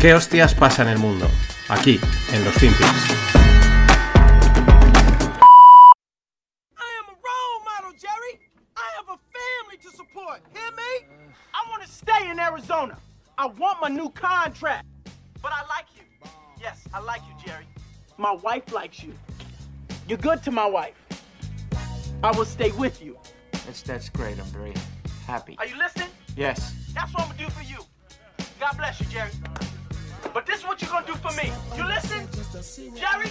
¿Qué hostias pasa en el mundo? Aquí, en los Finpics. I am a role model, Jerry. I have a family to support. Hear me? I want to stay in Arizona. I want my new contract. But I like you. Yes, I like you, Jerry. My wife likes you. You're good to my wife. I will stay with you. That's that's great. I'm very happy. Are you listening? Yes. That's what I'm gonna do for you. God bless you, Jerry. But this what you're gonna do for me. You listen? Jerry?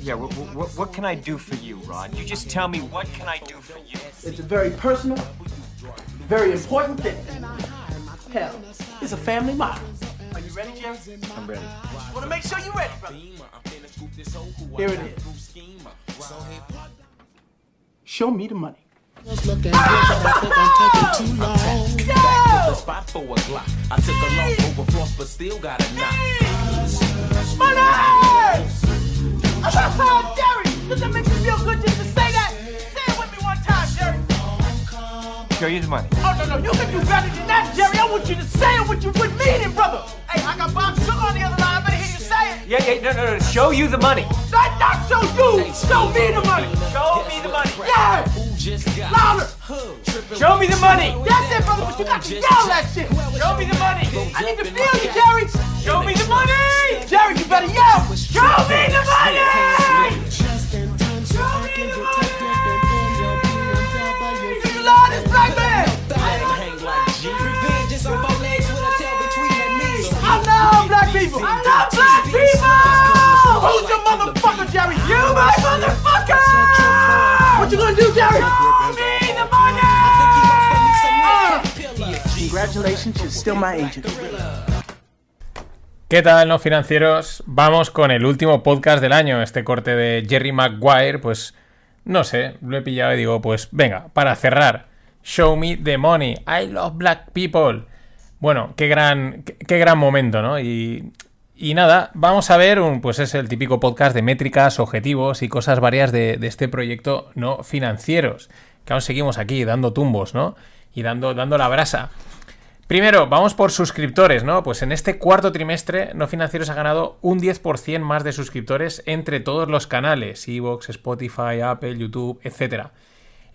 Yeah. What, what, what can I do for you, Rod? You just tell me what can I do for you. It's a very personal, very important thing. Hell, it's a family matter. Are you ready, Jerry? I'm ready. Just wanna make sure you're ready, brother. Here it is. Show me the money. Looking good, but I think I'm taking too long. Yo! spot for a Glock. I took a loss over floss, but still got a knock. Money! Oh, Jerry! Does that make you feel good just to say that? Say it with me one time, Jerry. Show you the money. Oh, no, no, you can do better than that, Jerry. I want you to say it with you with meaning, brother. Hey, I got Bob Sugar on the other line. I better hear you say it. Yeah, yeah. No, no, no. Show you the money. Not, not show you. Show me the money. Show me the money. Yeah! Just got Louder! Show me the money. That's it, brother, but you got to yell that shit. Show me the money. I need to feel you, Jerry. Show me the money. Jerry, you better yell. Show me the money! Just in time so I can get tucked up and in your BMW. Do you love this black man? hang like G. Revenge is on four legs with a tail between her knees. I love black people. I love black people. Who's your motherfucker, Jerry? You my motherfucker. What you gonna do, Jerry? Show me the money. Congratulations, you're still my agent. ¿Qué tal, no financieros? Vamos con el último podcast del año, este corte de Jerry Maguire, pues no sé, lo he pillado y digo, pues venga, para cerrar, show me the money, I love black people. Bueno, qué gran, qué, qué gran momento, ¿no? Y, y nada, vamos a ver, un, pues es el típico podcast de métricas, objetivos y cosas varias de, este proyecto no financieros, que aún seguimos aquí dando tumbos, ¿no? Y dando, dando la brasa. Primero, vamos por suscriptores, ¿no? Pues en este cuarto trimestre, No Financieros ha ganado un 10% más de suscriptores entre todos los canales, Evox, Spotify, Apple, YouTube, etc.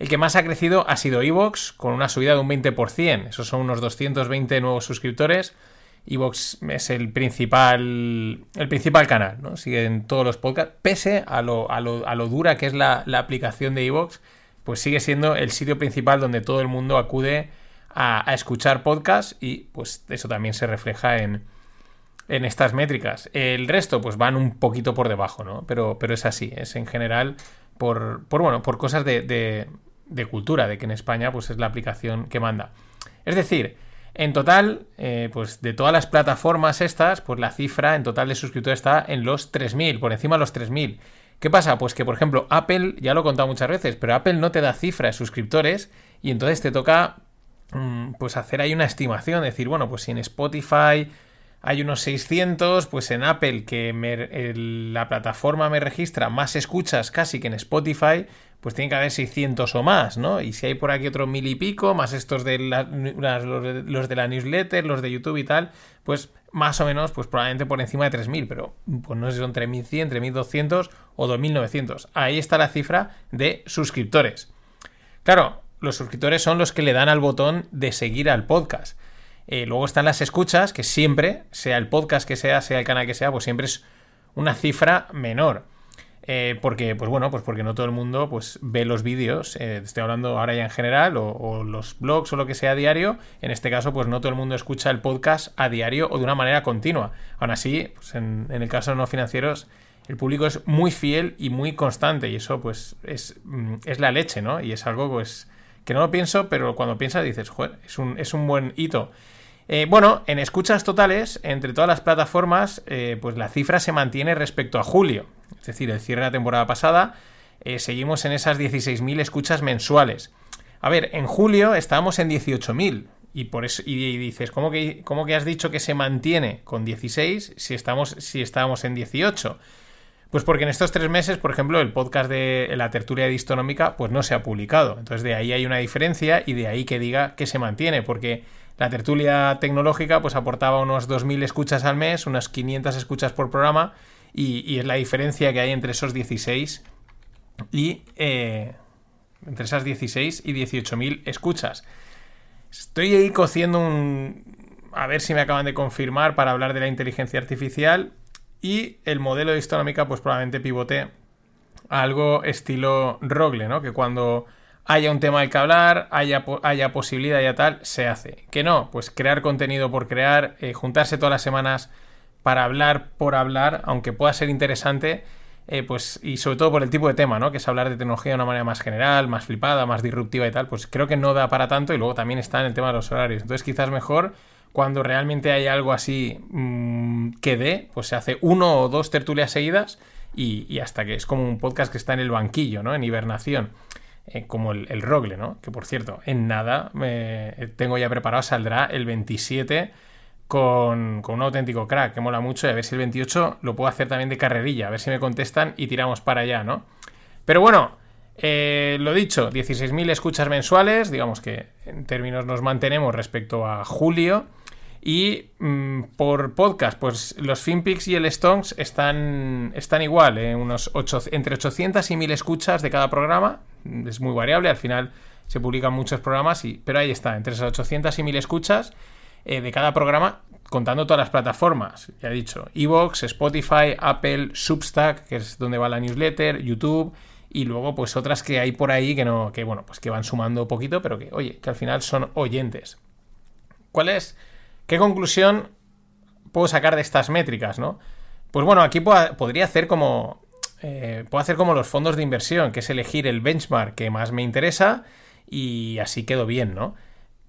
El que más ha crecido ha sido Evox, con una subida de un 20%. Esos son unos 220 nuevos suscriptores. Evox es el principal, el principal canal, ¿no? Siguen todos los podcasts. Pese a lo, a lo, a lo dura que es la, la aplicación de Evox, pues sigue siendo el sitio principal donde todo el mundo acude a, escuchar podcasts y pues eso también se refleja en, en estas métricas. El resto pues van un poquito por debajo, ¿no? Pero, pero es así, es en general por, por bueno, por cosas de, de, de cultura, de que en España pues es la aplicación que manda. Es decir, en total, eh, pues de todas las plataformas estas, pues la cifra en total de suscriptores está en los 3.000, por encima de los 3.000. ¿Qué pasa? Pues que, por ejemplo, Apple, ya lo he contado muchas veces, pero Apple no te da cifra de suscriptores y entonces te toca mm, pues hacer ahí una estimación, decir, bueno, pues si en Spotify hay unos 600, pues en Apple, que la plataforma me registra más escuchas casi que en Spotify, pues tiene que haber 600 o más, ¿no? Y si hay por aquí otros mil y pico, más estos de la- las- los, de, los de la newsletter, los de YouTube y tal, pues más o menos, pues probablemente por encima de 3.000, pero pues no sé si son 3.100, 3.200 o 2.900. Ahí está la cifra de suscriptores. Claro, los suscriptores son los que le dan al botón de seguir al podcast. Eh, luego están las escuchas, que siempre, sea el podcast que sea, sea el canal que sea, pues siempre es una cifra menor. Eh, porque, pues bueno, pues porque no todo el mundo pues, ve los vídeos. eh, estoy hablando ahora ya en general, o, los blogs o lo que sea a diario. En este caso, pues no todo el mundo escucha el podcast a diario o de una manera continua. Aún así, pues en, el caso de no financieros, el público es muy fiel y muy constante. Y eso, pues, es, mm, es la leche, ¿no? Y es algo, pues, que no lo pienso, pero cuando piensas dices, joder, es un, es un buen hito. Eh, bueno, en escuchas totales, entre todas las plataformas, pues la cifra se mantiene respecto a julio. Es decir, el cierre de la temporada pasada, eh, seguimos en esas 16.000 escuchas mensuales. A ver, en julio estábamos en 18.000. Y por eso, y, dices, ¿cómo que, ¿cómo que has dicho que se mantiene con 16 si estamos, si estábamos en 18? Pues porque en estos tres meses, por ejemplo, el podcast de la tertulia distonómica, pues no se ha publicado. Entonces de ahí hay una diferencia y de ahí que diga que se mantiene, porque la tertulia tecnológica pues aportaba unos 2.000 escuchas al mes, unas 500 escuchas por programa, y, es la diferencia que hay entre esos 16 y... eh, entre esas 16 y 18.000 escuchas. Estoy ahí cociendo un... A ver si me acaban de confirmar para hablar de la inteligencia artificial y el modelo de histonómica pues probablemente pivote a algo estilo Rogle, ¿no? Que cuando haya un tema del que hablar, haya, haya posibilidad, ya tal, se hace. Que no, pues crear contenido por crear, eh, juntarse todas las semanas para hablar por hablar, aunque pueda ser interesante, eh, pues, y sobre todo por el tipo de tema, ¿no? Que es hablar de tecnología de una manera más general, más flipada, más disruptiva y tal, pues creo que no da para tanto y luego también está en el tema de los horarios. Entonces quizás mejor cuando realmente hay algo así mm, que dé, pues se hace uno o dos tertulias seguidas y, hasta que es como un podcast que está en el banquillo, ¿no? En hibernación. eh, como el, Rogle, ¿no? Que por cierto, en nada me tengo ya preparado, saldrá el 27 con, un auténtico crack, que mola mucho, y a ver si el 28 lo puedo hacer también de carrerilla, a ver si me contestan y tiramos para allá, ¿no? Pero bueno, eh, lo dicho, 16.000 escuchas mensuales, digamos que en términos nos mantenemos respecto a julio. Y mm, por podcast, pues los FinPix y el Stonks están, están igual, ¿eh? unos entre 800 y 1000 escuchas de cada programa. Es muy variable, al final se publican muchos programas, y, pero ahí está, entre esas 800 y 1000 escuchas eh, de cada programa, contando todas las plataformas. Ya he dicho, Evox, Spotify, Apple, Substack, que es donde va la newsletter, YouTube, y luego pues otras que hay por ahí que no, que bueno, pues que van sumando poquito, pero que, oye, que al final son oyentes. ¿Cuál es? ¿Qué conclusión puedo sacar de estas métricas, no? Pues bueno, aquí podría hacer como. eh, puedo hacer como los fondos de inversión, que es elegir el benchmark que más me interesa y así quedo bien, ¿no?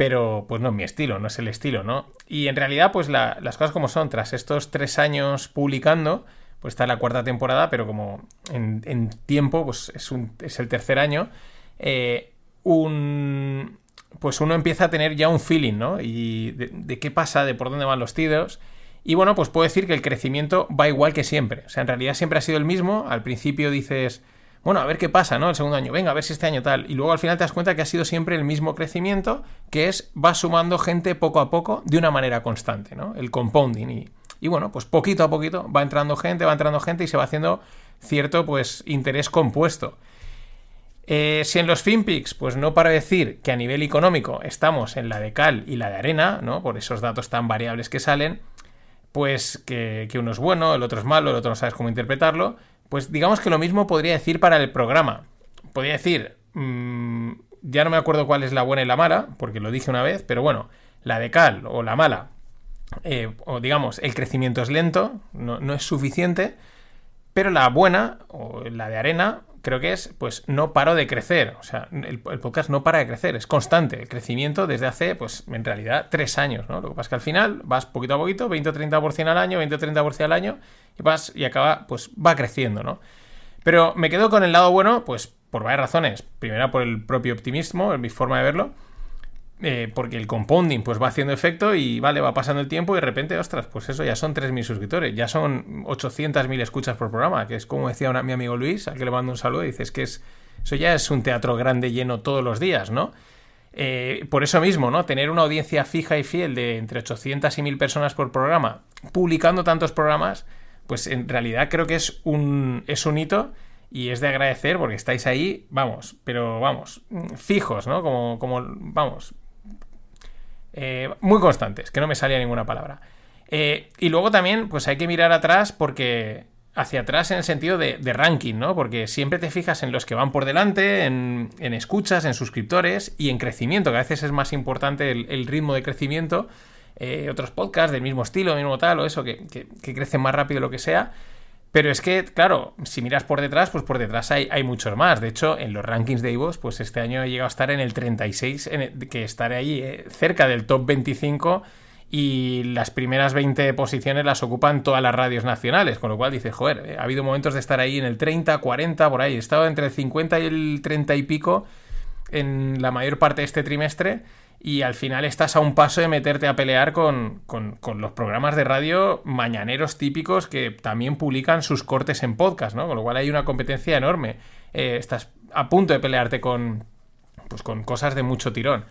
Pero pues no es mi estilo, no es el estilo, ¿no? Y en realidad, pues la- las cosas como son, tras estos tres años publicando, pues está la cuarta temporada, pero como en, en tiempo, pues es, un, es el tercer año, eh, un, pues uno empieza a tener ya un feeling, ¿no? Y de, de qué pasa, de por dónde van los tiros. Y bueno, pues puedo decir que el crecimiento va igual que siempre. O sea, en realidad siempre ha sido el mismo. Al principio dices, bueno, a ver qué pasa, ¿no? El segundo año, venga, a ver si este año tal. Y luego al final te das cuenta que ha sido siempre el mismo crecimiento, que es va sumando gente poco a poco de una manera constante, ¿no? El compounding. Y, y bueno, pues poquito a poquito va entrando gente, va entrando gente y se va haciendo cierto, pues, interés compuesto. Eh, si en los FinPix, pues no para decir que a nivel económico estamos en la de cal y la de arena, ¿no? Por esos datos tan variables que salen, pues que, que uno es bueno, el otro es malo, el otro no sabes cómo interpretarlo, pues digamos que lo mismo podría decir para el programa. Podría decir, mm, ya no me acuerdo cuál es la buena y la mala, porque lo dije una vez, pero bueno, la de cal o la mala, eh, o digamos, el crecimiento es lento, no, no es suficiente, pero la buena, o la de arena, creo que es, pues no paro de crecer. O sea, el, podcast no para de crecer, es constante. El crecimiento desde hace, pues en realidad, tres años, ¿no? Lo que pasa es que al final vas poquito a poquito, 20 o 30% al año, 20 o 30% al año, y vas y acaba, pues va creciendo, ¿no? Pero me quedo con el lado bueno, pues por varias razones. Primera, por el propio optimismo, mi forma de verlo. Eh, porque el compounding pues va haciendo efecto y vale, va pasando el tiempo y de repente, ostras, pues eso ya son 3.000 suscriptores, ya son 800.000 escuchas por programa, que es como decía una- mi amigo Luis, al que le mando un saludo, y dices que es, eso ya es un teatro grande lleno todos los días, ¿no? Eh, por eso mismo, ¿no? Tener una audiencia fija y fiel de entre 800 y 1000 personas por programa, publicando tantos programas, pues en realidad creo que es un, es un hito y es de agradecer porque estáis ahí, vamos, pero vamos, fijos, ¿no? Como, como vamos, eh, muy constantes, que no me salía ninguna palabra. Eh, y luego también, pues hay que mirar atrás porque hacia atrás en el sentido de, ranking, ¿no? Porque siempre te fijas en los que van por delante, en, escuchas, en suscriptores y en crecimiento, que a veces es más importante el, ritmo de crecimiento. Eh, otros podcasts del mismo estilo, mismo tal, o eso, que, que crecen más rápido, lo que sea. Pero es que, claro, si miras por detrás, pues por detrás hay, hay muchos más. De hecho, en los rankings de Ivos, pues este año he llegado a estar en el 36, en el- que estaré ahí eh, cerca del top 25 y las primeras 20 posiciones las ocupan todas las radios nacionales, con lo cual dices, joder, eh, ha habido momentos de estar ahí en el 30, 40, por ahí. He estado entre el 50 y el 30 y pico en la mayor parte de este trimestre y al final estás a un paso de meterte a pelear con, con- los programas de radio mañaneros típicos que también publican sus cortes en podcast, ¿no? Con lo cual hay una competencia enorme. Eh, estás a punto de pelearte con, pues, con cosas de mucho tirón.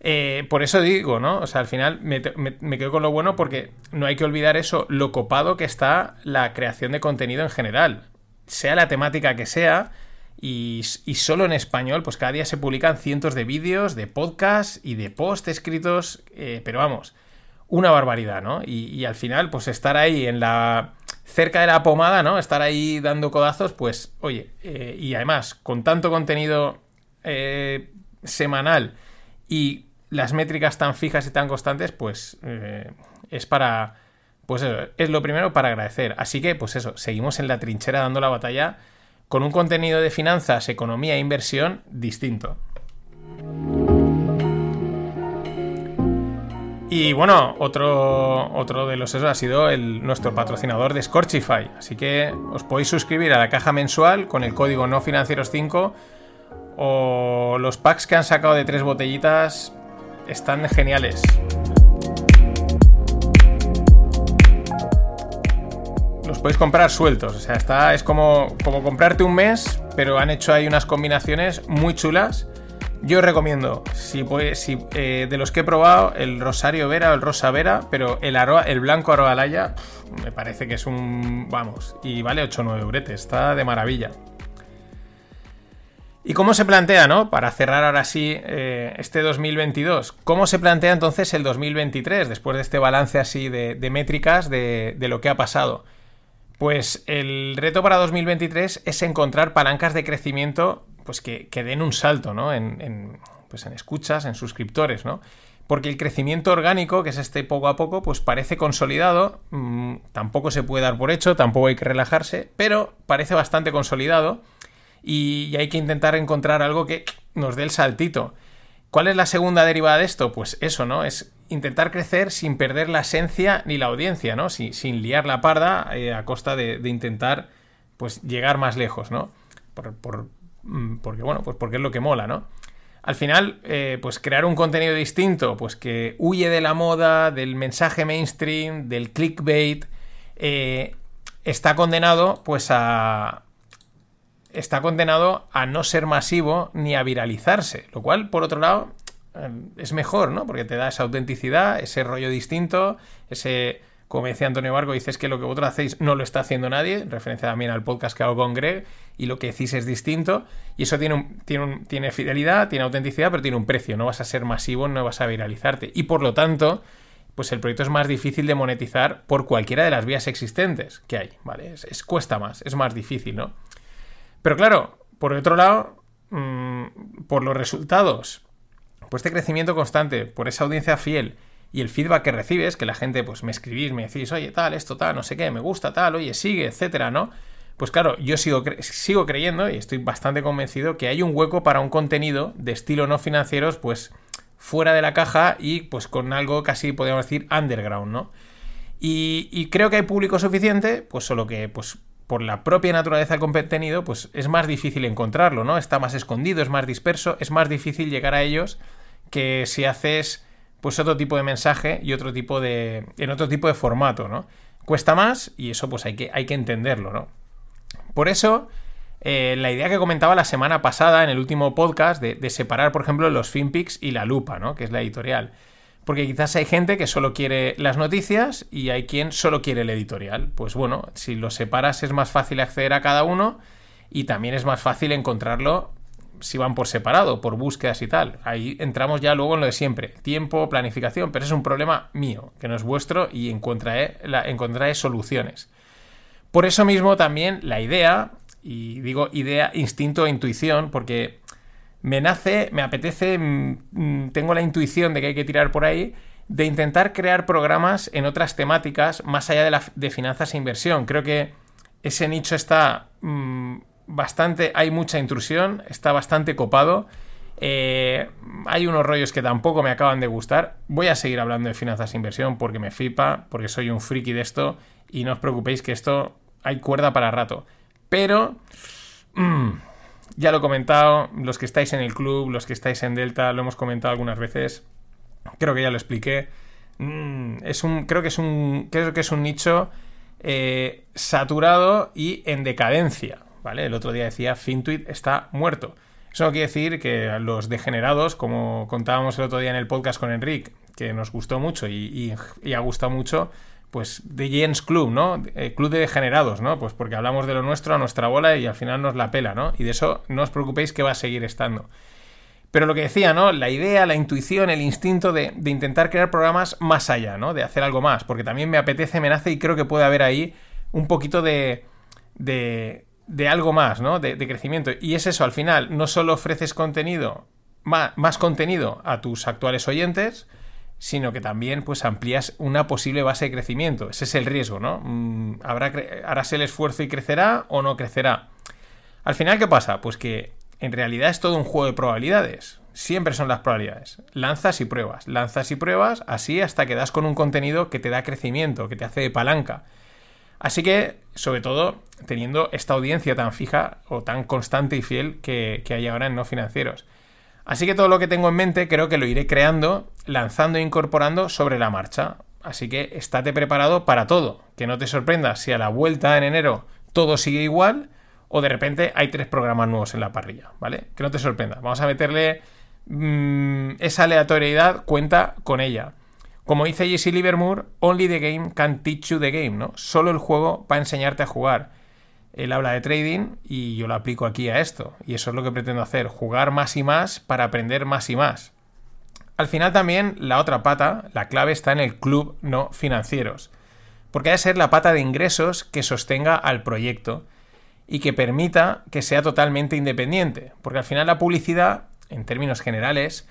Eh, por eso digo, ¿no? O sea, al final me quedo con lo bueno porque no hay que olvidar eso, lo copado que está la creación de contenido en general. Sea la temática que sea, y, solo en español, pues cada día se publican cientos de vídeos, de podcasts y de posts escritos, eh, pero vamos, una barbaridad, ¿no? Y, y al final, pues estar ahí en la. cerca de la pomada, ¿no? Estar ahí dando codazos, pues, oye, eh, y además, con tanto contenido eh, semanal y las métricas tan fijas y tan constantes, pues eh, es para. Pues eso, es lo primero para agradecer. Así que, pues eso, seguimos en la trinchera dando la batalla con un contenido de finanzas, economía e inversión distinto. Y bueno, otro, otro de los esos ha sido nuestro patrocinador de Scorchify. Así que os podéis suscribir a la caja mensual con el código no financieros 5 o los packs que han sacado de tres botellitas están geniales. Podéis comprar sueltos, o sea, está, es como, como comprarte un mes, pero han hecho ahí unas combinaciones muy chulas. Yo recomiendo, si, puede- si, eh, de los que he probado, el Rosario Vera o el Rosa Vera, pero el, Aroa- el blanco Aroalaya me parece que es un. Vamos, y vale 8 o 9 euretes, está de maravilla. ¿Y cómo se plantea, no? Para cerrar ahora sí eh, este 2022, ¿cómo se plantea entonces el 2023 después de este balance así de, de métricas de, de lo que ha pasado? Pues el reto para 2023 es encontrar palancas de crecimiento pues que, den un salto, ¿no? En, en, pues en escuchas, en suscriptores, ¿no? Porque el crecimiento orgánico, que es este poco a poco, pues parece consolidado. mm, tampoco se puede dar por hecho, tampoco hay que relajarse, pero parece bastante consolidado y, y hay que intentar encontrar algo que nos dé el saltito. ¿Cuál es la segunda derivada de esto? Pues eso, ¿no? Es intentar crecer sin perder la esencia ni la audiencia, ¿no? Sin, liar la parda eh, a costa de, intentar, pues, llegar más lejos, ¿no? Mm, porque, bueno, pues porque es lo que mola, ¿no? Al final, eh, pues crear un contenido distinto, pues que huye de la moda, del mensaje mainstream, del clickbait, eh, está condenado, pues, a, está condenado a no ser masivo ni a viralizarse, lo cual, por otro lado, es mejor, ¿no? Porque te da esa autenticidad, ese rollo distinto, ese, como decía Antonio Barco, dices que lo que vosotros hacéis no lo está haciendo nadie, en referencia también al podcast que hago con Greg, y lo que decís es distinto, y eso tiene, un- tiene, tiene fidelidad, tiene autenticidad, pero tiene un precio, no vas a ser masivo, no vas a viralizarte, y por lo tanto, pues el proyecto es más difícil de monetizar por cualquiera de las vías existentes que hay, ¿vale? Es, es- cuesta más, es más difícil, ¿no? Pero claro, por otro lado, mm, por los resultados, por este crecimiento constante, por esa audiencia fiel y el feedback que recibes, que la gente, pues me escribís, me decís, oye, tal, esto, tal, no sé qué, me gusta, tal, oye, sigue, etcétera, ¿no? Pues claro, yo sigo, sigo creyendo y estoy bastante convencido que hay un hueco para un contenido de estilo no financieros, pues fuera de la caja y pues con algo casi podríamos decir underground, ¿no? Y, y creo que hay público suficiente, pues solo que pues por la propia naturaleza del contenido, pues es más difícil encontrarlo, ¿no? Está más escondido, es más disperso, es más difícil llegar a ellos que si haces pues otro tipo de mensaje y otro tipo de en otro tipo de formato, ¿no? Cuesta más y eso pues hay que hay que entenderlo, ¿no? Por eso eh, la idea que comentaba la semana pasada en el último podcast de, de separar, por ejemplo, los FinPix y la lupa, ¿no? Que es la editorial. Porque quizás hay gente que solo quiere las noticias y hay quien solo quiere el editorial. Pues bueno, si los separas es más fácil acceder a cada uno y también es más fácil encontrarlo si van por separado, por búsquedas y tal. Ahí entramos ya luego en lo de siempre. Tiempo, planificación, pero es un problema mío, que no es vuestro y encontraré, encontraré soluciones. Por eso mismo también la idea, y digo idea, instinto e intuición, porque me nace, me apetece, mm, mm, tengo la intuición de que hay que tirar por ahí, de intentar crear programas en otras temáticas más allá de, de finanzas e inversión. Creo que ese nicho está mm, bastante, hay mucha intrusión, está bastante copado. Eh, hay unos rollos que tampoco me acaban de gustar. Voy a seguir hablando de finanzas e inversión porque me flipa, porque soy un friki de esto y no os preocupéis que esto hay cuerda para rato. Pero mm, ya lo he comentado, los que estáis en el club, los que estáis en Delta, lo hemos comentado algunas veces, creo que ya lo expliqué. Mm, es un, creo que es un, creo que es un nicho eh, saturado y en decadencia, ¿vale? El otro día decía Fintuit está muerto. Eso no quiere decir que los degenerados, como contábamos el otro día en el podcast con Enric, que nos gustó mucho y- y ha gustado mucho, pues de Jens Club, ¿no? Eh, club de degenerados, ¿no? Pues porque hablamos de lo nuestro a nuestra bola y al final nos la pela, ¿no? Y de eso no os preocupéis que va a seguir estando. Pero lo que decía, ¿no? La idea, la intuición, el instinto de, intentar crear programas más allá, ¿no? De hacer algo más. Porque también me apetece, me nace y creo que puede haber ahí un poquito de. de, de algo más, ¿no? De, de crecimiento. Y es eso, al final, no solo ofreces contenido, más, más contenido a tus actuales oyentes, sino que también pues amplías una posible base de crecimiento. Ese es el riesgo, ¿no? Mm, ¿Habrá, ¿Harás el esfuerzo y crecerá o no crecerá? Al final, ¿qué pasa? Pues que en realidad es todo un juego de probabilidades. Siempre son las probabilidades. Lanzas y pruebas, lanzas y pruebas, así hasta que das con un contenido que te da crecimiento, que te hace de palanca. Así que, sobre todo, teniendo esta audiencia tan fija o tan constante y fiel que, que hay ahora en no financieros. Así que todo lo que tengo en mente creo que lo iré creando, lanzando e incorporando sobre la marcha. Así que estate preparado para todo. Que no te sorprendas si a la vuelta en enero todo sigue igual o de repente hay tres programas nuevos en la parrilla, ¿vale? Que no te sorprenda. Vamos a meterle mm, esa aleatoriedad, cuenta con ella. Como dice Jesse Livermore, only the game can teach you the game, ¿no? Solo el juego va a enseñarte a jugar. Él habla de trading y yo lo aplico aquí a esto. Y eso es lo que pretendo hacer, jugar más y más para aprender más y más. Al final también la otra pata, la clave está en el club no financieros. Porque ha de ser la pata de ingresos que sostenga al proyecto y que permita que sea totalmente independiente. Porque al final la publicidad, en términos generales,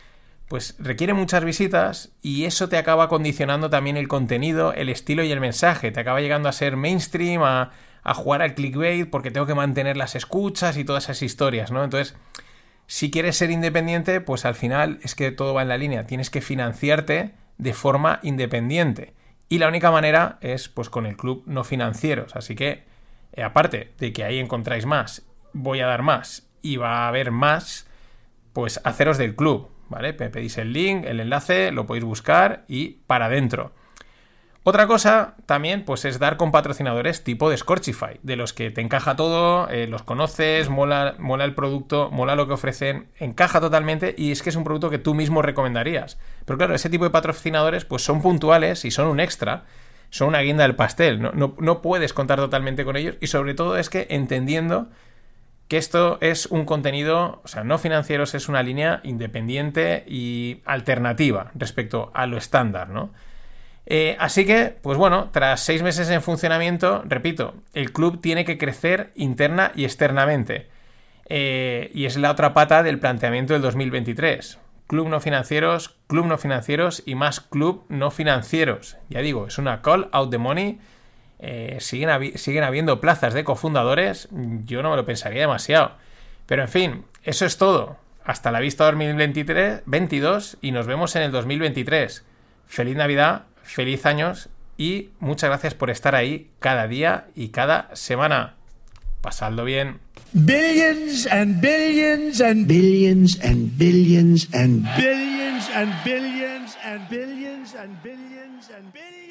pues requiere muchas visitas y eso te acaba condicionando también el contenido, el estilo y el mensaje. Te acaba llegando a ser mainstream, a, a jugar al clickbait porque tengo que mantener las escuchas y todas esas historias, ¿no? Entonces, si quieres ser independiente, pues al final es que todo va en la línea. Tienes que financiarte de forma independiente. Y la única manera es pues con el club no financieros. Así que, eh, aparte de que ahí encontráis más, voy a dar más y va a haber más, pues haceros del club, ¿vale? Me pedís el link, el enlace, lo podéis buscar y para adentro. Otra cosa también, pues es dar con patrocinadores tipo de Scorchify, de los que te encaja todo, eh, los conoces, mola, mola el producto, mola lo que ofrecen, encaja totalmente y es que es un producto que tú mismo recomendarías. Pero claro, ese tipo de patrocinadores pues son puntuales y son un extra, son una guinda del pastel, no, no, no puedes contar totalmente con ellos y sobre todo es que entendiendo que esto es un contenido, o sea, no financieros es una línea independiente y alternativa respecto a lo estándar, ¿no? Eh, así que, pues bueno, tras seis meses en funcionamiento, repito, el club tiene que crecer interna y externamente. Eh, y es la otra pata del planteamiento del 2023. Club no financieros, club no financieros y más club no financieros. Ya digo, es una call out the money. Eh, siguen, siguen habiendo plazas de cofundadores. Yo no me lo pensaría demasiado. Pero en fin, eso es todo. Hasta la vista 2023, 22 y nos vemos en el 2023. Feliz Navidad, feliz años y muchas gracias por estar ahí cada día y cada semana. Pasadlo bien. Billions and billions and billions and billions and billions and billions and billions and billions and billions.